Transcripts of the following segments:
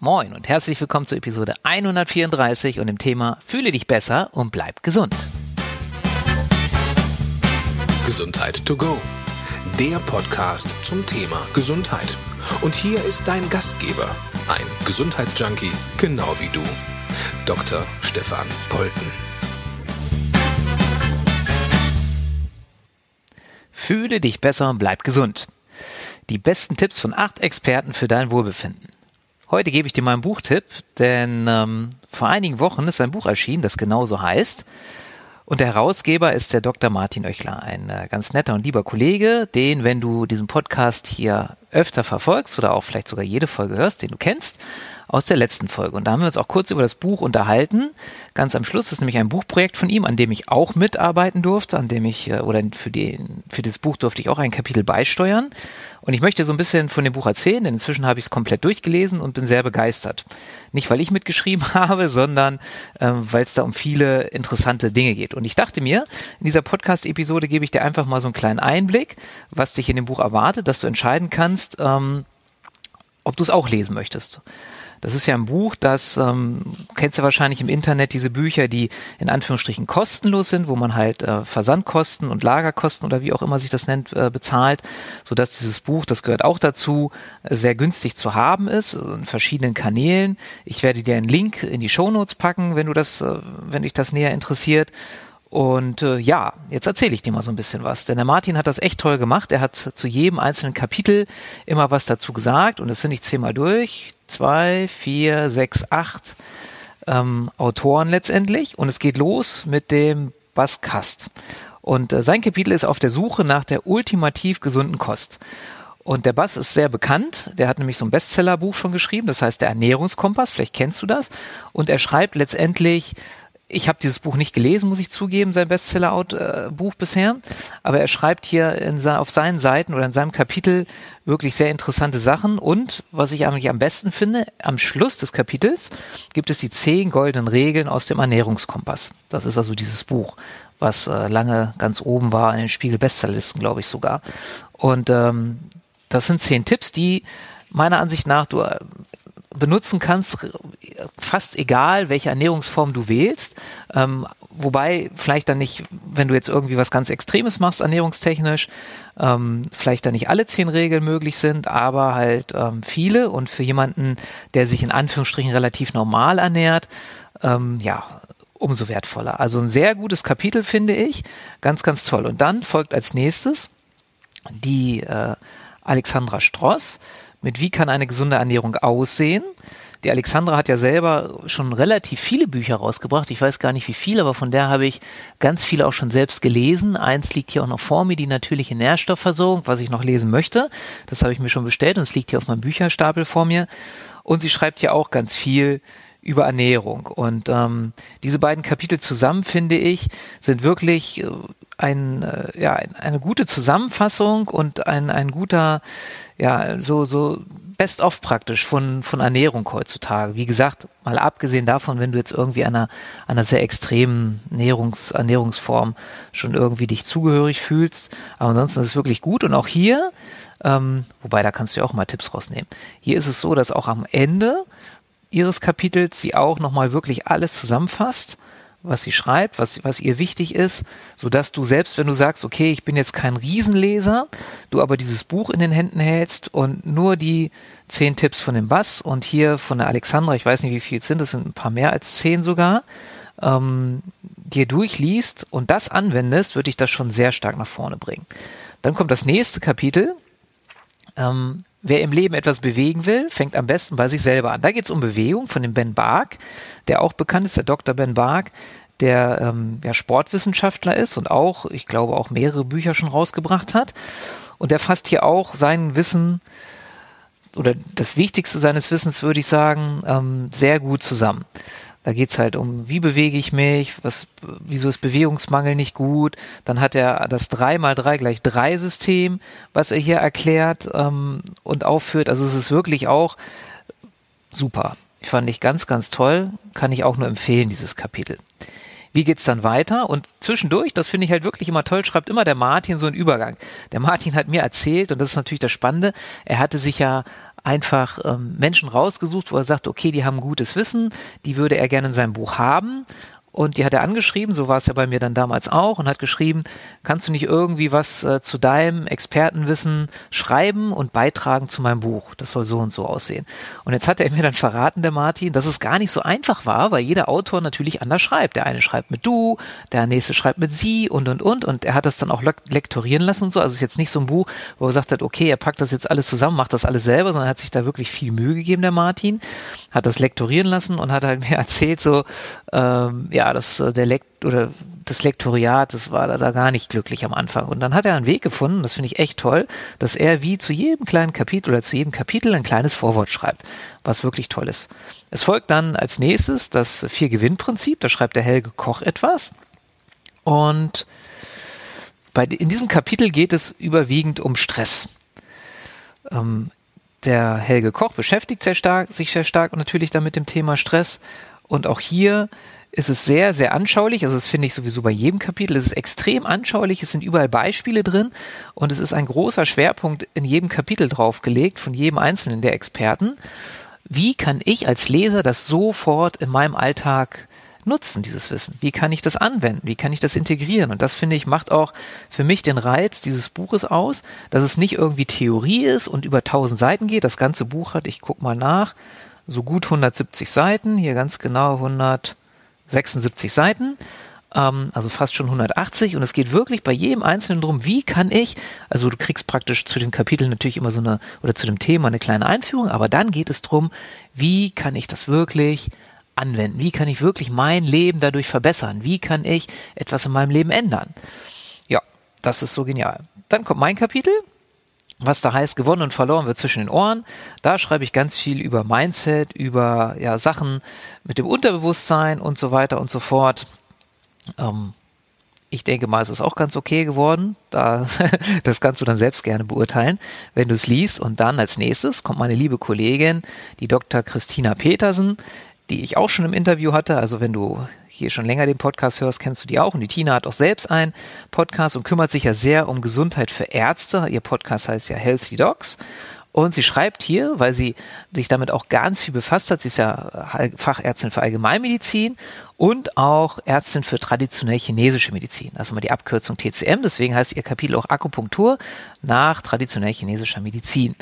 Moin und herzlich willkommen zur Episode 134 und dem Thema Fühle dich besser und bleib gesund. Gesundheit to go. Der Podcast zum Thema Gesundheit. Und hier ist dein Gastgeber, ein Gesundheitsjunkie, genau wie du, Dr. Stefan Polten. Fühle dich besser und bleib gesund. Die besten Tipps von acht Experten für dein Wohlbefinden. Heute gebe ich dir mal einen Buchtipp, denn ähm, vor einigen Wochen ist ein Buch erschienen, das genauso heißt. Und der Herausgeber ist der Dr. Martin Oechler, ein äh, ganz netter und lieber Kollege, den, wenn du diesen Podcast hier öfter verfolgst oder auch vielleicht sogar jede Folge hörst, den du kennst, aus der letzten Folge. Und da haben wir uns auch kurz über das Buch unterhalten. Ganz am Schluss ist nämlich ein Buchprojekt von ihm, an dem ich auch mitarbeiten durfte, an dem ich, äh, oder für, die, für das Buch durfte ich auch ein Kapitel beisteuern. Und ich möchte so ein bisschen von dem Buch erzählen, denn inzwischen habe ich es komplett durchgelesen und bin sehr begeistert. Nicht, weil ich mitgeschrieben habe, sondern ähm, weil es da um viele interessante Dinge geht. Und ich dachte mir, in dieser Podcast-Episode gebe ich dir einfach mal so einen kleinen Einblick, was dich in dem Buch erwartet, dass du entscheiden kannst, ähm, ob du es auch lesen möchtest. Das ist ja ein Buch, das ähm, kennst du wahrscheinlich im Internet diese Bücher, die in Anführungsstrichen kostenlos sind, wo man halt äh, Versandkosten und Lagerkosten oder wie auch immer sich das nennt äh, bezahlt, so dass dieses Buch, das gehört auch dazu, sehr günstig zu haben ist in verschiedenen Kanälen. Ich werde dir einen Link in die Shownotes packen, wenn du das, äh, wenn dich das näher interessiert. Und äh, ja, jetzt erzähle ich dir mal so ein bisschen was. Denn der Martin hat das echt toll gemacht. Er hat zu jedem einzelnen Kapitel immer was dazu gesagt. Und das sind ich zehnmal durch. Zwei, vier, sechs, acht ähm, Autoren letztendlich. Und es geht los mit dem Bas Kast. Und äh, sein Kapitel ist auf der Suche nach der ultimativ gesunden Kost. Und der Bass ist sehr bekannt. Der hat nämlich so ein Bestsellerbuch schon geschrieben. Das heißt der Ernährungskompass. Vielleicht kennst du das. Und er schreibt letztendlich ich habe dieses Buch nicht gelesen, muss ich zugeben, sein Bestseller-Buch bisher. Aber er schreibt hier in, auf seinen Seiten oder in seinem Kapitel wirklich sehr interessante Sachen. Und was ich eigentlich am besten finde, am Schluss des Kapitels gibt es die zehn goldenen Regeln aus dem Ernährungskompass. Das ist also dieses Buch, was äh, lange ganz oben war in den Spiegel-Bestsellerlisten, glaube ich sogar. Und ähm, das sind zehn Tipps, die meiner Ansicht nach du äh, benutzen kannst, fast egal, welche Ernährungsform du wählst. Ähm, wobei vielleicht dann nicht, wenn du jetzt irgendwie was ganz Extremes machst, ernährungstechnisch, ähm, vielleicht dann nicht alle zehn Regeln möglich sind, aber halt ähm, viele. Und für jemanden, der sich in Anführungsstrichen relativ normal ernährt, ähm, ja, umso wertvoller. Also ein sehr gutes Kapitel, finde ich. Ganz, ganz toll. Und dann folgt als nächstes die äh, Alexandra Stross mit Wie kann eine gesunde Ernährung aussehen? Die Alexandra hat ja selber schon relativ viele Bücher rausgebracht. Ich weiß gar nicht wie viele, aber von der habe ich ganz viele auch schon selbst gelesen. Eins liegt hier auch noch vor mir, die natürliche Nährstoffversorgung, was ich noch lesen möchte. Das habe ich mir schon bestellt und es liegt hier auf meinem Bücherstapel vor mir. Und sie schreibt ja auch ganz viel über Ernährung. Und ähm, diese beiden Kapitel zusammen, finde ich, sind wirklich äh, ein, äh, ja, eine gute Zusammenfassung und ein, ein guter, ja, so, so best-of praktisch von, von Ernährung heutzutage. Wie gesagt, mal abgesehen davon, wenn du jetzt irgendwie einer, einer sehr extremen Ernährungs, Ernährungsform schon irgendwie dich zugehörig fühlst. Aber ansonsten ist es wirklich gut. Und auch hier, ähm, wobei da kannst du ja auch mal Tipps rausnehmen. Hier ist es so, dass auch am Ende ihres Kapitels sie auch nochmal wirklich alles zusammenfasst was sie schreibt, was, was ihr wichtig ist, so dass du selbst, wenn du sagst, okay, ich bin jetzt kein Riesenleser, du aber dieses Buch in den Händen hältst und nur die zehn Tipps von dem Bass und hier von der Alexandra, ich weiß nicht, wie viel es sind, das sind ein paar mehr als zehn sogar, ähm, dir durchliest und das anwendest, würde dich das schon sehr stark nach vorne bringen. Dann kommt das nächste Kapitel. Ähm, wer im Leben etwas bewegen will, fängt am besten bei sich selber an. Da geht es um Bewegung von dem Ben Bark, der auch bekannt ist, der Dr. Ben Bark, der ähm, ja, Sportwissenschaftler ist und auch, ich glaube, auch mehrere Bücher schon rausgebracht hat. Und der fasst hier auch sein Wissen oder das Wichtigste seines Wissens, würde ich sagen, ähm, sehr gut zusammen. Da geht's halt um, wie bewege ich mich, was, wieso ist Bewegungsmangel nicht gut. Dann hat er das 3x3 gleich 3 System, was er hier erklärt ähm, und aufführt. Also es ist wirklich auch super. Ich fand ich ganz, ganz toll. Kann ich auch nur empfehlen, dieses Kapitel. Wie geht's dann weiter? Und zwischendurch, das finde ich halt wirklich immer toll, schreibt immer der Martin so einen Übergang. Der Martin hat mir erzählt, und das ist natürlich das Spannende, er hatte sich ja einfach ähm, Menschen rausgesucht, wo er sagt, okay, die haben gutes Wissen, die würde er gerne in seinem Buch haben und die hat er angeschrieben, so war es ja bei mir dann damals auch, und hat geschrieben, kannst du nicht irgendwie was äh, zu deinem Expertenwissen schreiben und beitragen zu meinem Buch? Das soll so und so aussehen. Und jetzt hat er mir dann verraten, der Martin, dass es gar nicht so einfach war, weil jeder Autor natürlich anders schreibt. Der eine schreibt mit du, der nächste schreibt mit sie und und und. Und er hat das dann auch lektorieren lassen und so. Also es ist jetzt nicht so ein Buch, wo er gesagt hat, okay, er packt das jetzt alles zusammen, macht das alles selber, sondern er hat sich da wirklich viel Mühe gegeben, der Martin, hat das lektorieren lassen und hat halt mir erzählt, so, ähm, ja, das äh, der Lekt oder das Lektoriat, das war da, da gar nicht glücklich am Anfang. Und dann hat er einen Weg gefunden, das finde ich echt toll, dass er wie zu jedem kleinen Kapitel oder zu jedem Kapitel ein kleines Vorwort schreibt, was wirklich toll ist. Es folgt dann als nächstes das Vier-Gewinn-Prinzip, da schreibt der Helge Koch etwas. Und bei, in diesem Kapitel geht es überwiegend um Stress. Ähm, der Helge Koch beschäftigt sehr stark, sich sehr stark und natürlich dann mit dem Thema Stress. Und auch hier ist es sehr, sehr anschaulich. Also das finde ich sowieso bei jedem Kapitel. Es ist extrem anschaulich. Es sind überall Beispiele drin und es ist ein großer Schwerpunkt in jedem Kapitel draufgelegt von jedem einzelnen der Experten. Wie kann ich als Leser das sofort in meinem Alltag nutzen, dieses Wissen? Wie kann ich das anwenden? Wie kann ich das integrieren? Und das finde ich macht auch für mich den Reiz dieses Buches aus, dass es nicht irgendwie Theorie ist und über tausend Seiten geht. Das ganze Buch hat, ich guck mal nach, so gut 170 Seiten, hier ganz genau 100 76 Seiten, ähm, also fast schon 180 und es geht wirklich bei jedem Einzelnen drum, wie kann ich, also du kriegst praktisch zu den Kapiteln natürlich immer so eine, oder zu dem Thema eine kleine Einführung, aber dann geht es drum, wie kann ich das wirklich anwenden? Wie kann ich wirklich mein Leben dadurch verbessern? Wie kann ich etwas in meinem Leben ändern? Ja, das ist so genial. Dann kommt mein Kapitel, was da heißt, gewonnen und verloren wird zwischen den Ohren. Da schreibe ich ganz viel über Mindset, über ja, Sachen mit dem Unterbewusstsein und so weiter und so fort. Ähm, ich denke mal, es ist auch ganz okay geworden. Da, das kannst du dann selbst gerne beurteilen, wenn du es liest. Und dann als nächstes kommt meine liebe Kollegin, die Dr. Christina Petersen, die ich auch schon im Interview hatte. Also wenn du hier schon länger den Podcast hörst, kennst du die auch. Und die Tina hat auch selbst einen Podcast und kümmert sich ja sehr um Gesundheit für Ärzte. Ihr Podcast heißt ja Healthy Dogs. Und sie schreibt hier, weil sie sich damit auch ganz viel befasst hat, sie ist ja Fachärztin für Allgemeinmedizin und auch Ärztin für traditionell chinesische Medizin. Also mal die Abkürzung TCM, deswegen heißt ihr Kapitel auch Akupunktur nach traditionell chinesischer Medizin.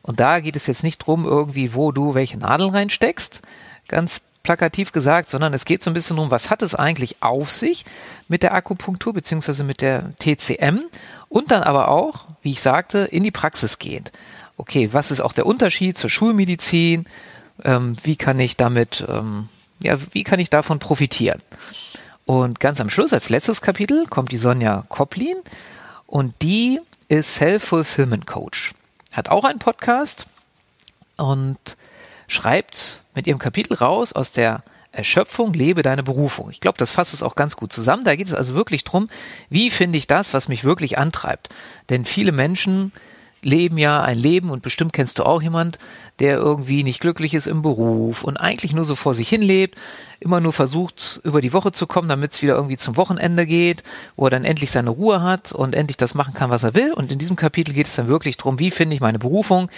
Und da geht es jetzt nicht drum, irgendwie, wo du welche Nadeln reinsteckst, ganz plakativ gesagt, sondern es geht so ein bisschen darum, was hat es eigentlich auf sich mit der Akupunktur beziehungsweise mit der TCM und dann aber auch, wie ich sagte, in die Praxis gehend. Okay, was ist auch der Unterschied zur Schulmedizin? Ähm, wie kann ich damit, ähm, ja, wie kann ich davon profitieren? Und ganz am Schluss, als letztes Kapitel, kommt die Sonja Koplin und die ist Self-Fulfillment Coach. Hat auch einen Podcast und schreibt mit ihrem Kapitel raus aus der Erschöpfung, lebe deine Berufung. Ich glaube, das fasst es auch ganz gut zusammen. Da geht es also wirklich drum, wie finde ich das, was mich wirklich antreibt. Denn viele Menschen leben ja ein Leben und bestimmt kennst du auch jemand, der irgendwie nicht glücklich ist im Beruf und eigentlich nur so vor sich hin lebt, immer nur versucht, über die Woche zu kommen, damit es wieder irgendwie zum Wochenende geht, wo er dann endlich seine Ruhe hat und endlich das machen kann, was er will. Und in diesem Kapitel geht es dann wirklich drum, wie finde ich meine Berufung,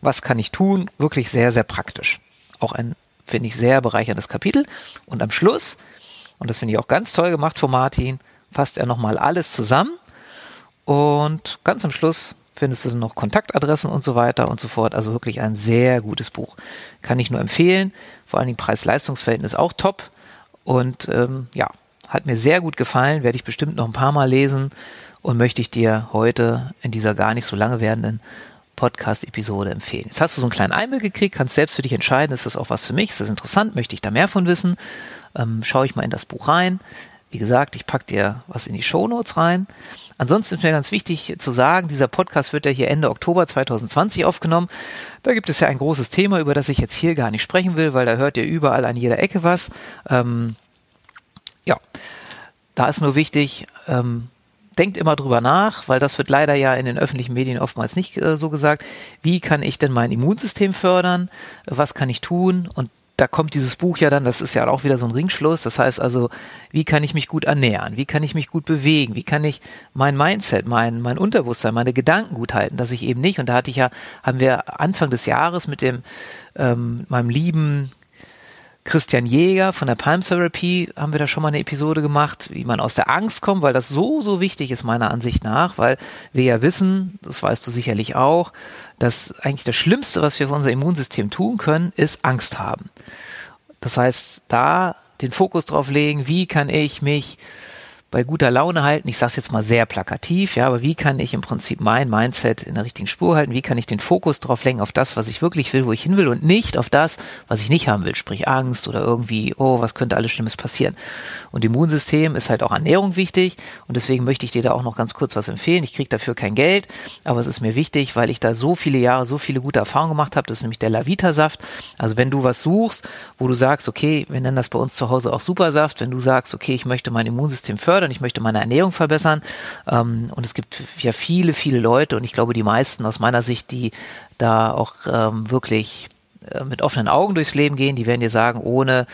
was kann ich tun, wirklich sehr, sehr praktisch auch ein, finde ich, sehr bereicherndes Kapitel. Und am Schluss, und das finde ich auch ganz toll gemacht von Martin, fasst er nochmal alles zusammen. Und ganz am Schluss findest du noch Kontaktadressen und so weiter und so fort. Also wirklich ein sehr gutes Buch. Kann ich nur empfehlen. Vor allen Dingen Preis-Leistungs-Verhältnis auch top. Und ähm, ja, hat mir sehr gut gefallen. Werde ich bestimmt noch ein paar Mal lesen. Und möchte ich dir heute in dieser gar nicht so lange werdenden Podcast-Episode empfehlen. Jetzt hast du so einen kleinen Einblick gekriegt, kannst selbst für dich entscheiden, ist das auch was für mich, ist das interessant, möchte ich da mehr von wissen, ähm, schaue ich mal in das Buch rein. Wie gesagt, ich packe dir was in die Show Notes rein. Ansonsten ist mir ganz wichtig zu sagen, dieser Podcast wird ja hier Ende Oktober 2020 aufgenommen. Da gibt es ja ein großes Thema, über das ich jetzt hier gar nicht sprechen will, weil da hört ihr überall an jeder Ecke was. Ähm, ja, da ist nur wichtig, ähm, denkt immer drüber nach, weil das wird leider ja in den öffentlichen Medien oftmals nicht äh, so gesagt. Wie kann ich denn mein Immunsystem fördern? Was kann ich tun? Und da kommt dieses Buch ja dann, das ist ja auch wieder so ein Ringschluss. Das heißt also, wie kann ich mich gut ernähren? Wie kann ich mich gut bewegen? Wie kann ich mein Mindset, mein, mein Unterbewusstsein, meine Gedanken gut halten, dass ich eben nicht, und da hatte ich ja, haben wir Anfang des Jahres mit dem, ähm, meinem lieben Christian Jäger von der Palm Therapy haben wir da schon mal eine Episode gemacht, wie man aus der Angst kommt, weil das so, so wichtig ist meiner Ansicht nach, weil wir ja wissen, das weißt du sicherlich auch, dass eigentlich das Schlimmste, was wir für unser Immunsystem tun können, ist Angst haben. Das heißt, da den Fokus drauf legen, wie kann ich mich bei guter Laune halten. Ich sage es jetzt mal sehr plakativ, ja, aber wie kann ich im Prinzip mein Mindset in der richtigen Spur halten? Wie kann ich den Fokus drauf lenken auf das, was ich wirklich will, wo ich hin will und nicht auf das, was ich nicht haben will, sprich Angst oder irgendwie, oh, was könnte alles Schlimmes passieren? Und Immunsystem ist halt auch Ernährung wichtig und deswegen möchte ich dir da auch noch ganz kurz was empfehlen. Ich kriege dafür kein Geld, aber es ist mir wichtig, weil ich da so viele Jahre so viele gute Erfahrungen gemacht habe. Das ist nämlich der Lavita-Saft. Also wenn du was suchst, wo du sagst, okay, wir nennen das bei uns zu Hause auch Supersaft, wenn du sagst, okay, ich möchte mein Immunsystem fördern, fördern, ich möchte meine Ernährung verbessern. Ähm, und es gibt ja viele, viele Leute und ich glaube die meisten aus meiner Sicht, die da auch ähm, wirklich äh, mit offenen Augen durchs Leben gehen, die werden dir sagen, ohne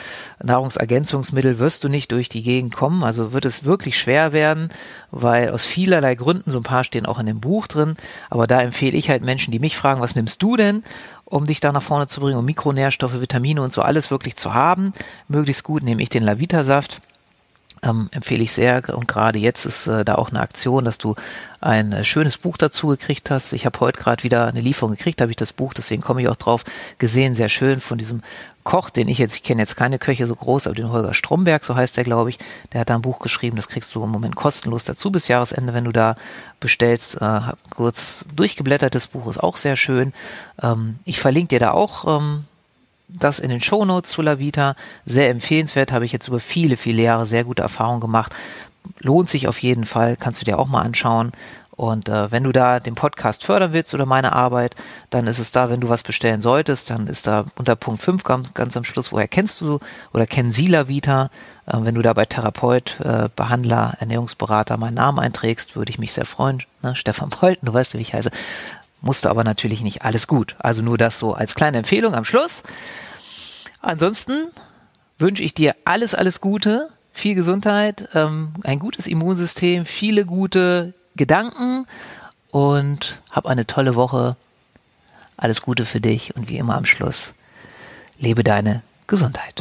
Nahrungsergänzungsmittel wirst du nicht durch die Gegend kommen. Also wird es wirklich schwer werden, weil aus vielerlei Gründen, so ein paar stehen auch in dem Buch drin, aber da empfehle ich halt Menschen, die mich fragen, was nimmst du denn? um dich da nach vorne zu bringen, um Mikronährstoffe, Vitamine und so alles wirklich zu haben. Möglichst gut nehme ich den Lavita-Saft ähm, empfehle ich sehr. Und gerade jetzt ist äh, da auch eine Aktion, dass du ein äh, schönes Buch dazu gekriegt hast. Ich habe heute gerade wieder eine Lieferung gekriegt, habe ich das Buch, deswegen komme ich auch drauf, gesehen, sehr schön von diesem Koch, den ich jetzt, ich kenne jetzt keine Köche so groß, aber den Holger Stromberg, so heißt der, glaube ich, der hat da ein Buch geschrieben, das kriegst du im Moment kostenlos dazu bis Jahresende, wenn du da bestellst. Äh, kurz durchgeblättertes Buch ist auch sehr schön. Ähm, ich verlinke dir da auch ähm, das in den Shownotes zu La Vita. Sehr empfehlenswert, habe ich jetzt über viele, viele Jahre sehr gute Erfahrungen gemacht. Lohnt sich auf jeden Fall, kannst du dir auch mal anschauen. Und äh, wenn du da den Podcast fördern willst oder meine Arbeit, dann ist es da, wenn du was bestellen solltest, dann ist da unter Punkt 5 ganz, ganz am Schluss, woher kennst du oder kennen Sie La Vita? Äh, wenn du da bei Therapeut, äh, Behandler, Ernährungsberater meinen Namen einträgst, würde ich mich sehr freuen. Ne? Stefan Polten, du weißt, wie ich heiße. Musste aber natürlich nicht alles gut. Also nur das so als kleine Empfehlung am Schluss. Ansonsten wünsche ich dir alles, alles Gute, viel Gesundheit, ähm, ein gutes Immunsystem, viele gute Gedanken und hab eine tolle Woche. Alles Gute für dich und wie immer am Schluss, lebe deine Gesundheit.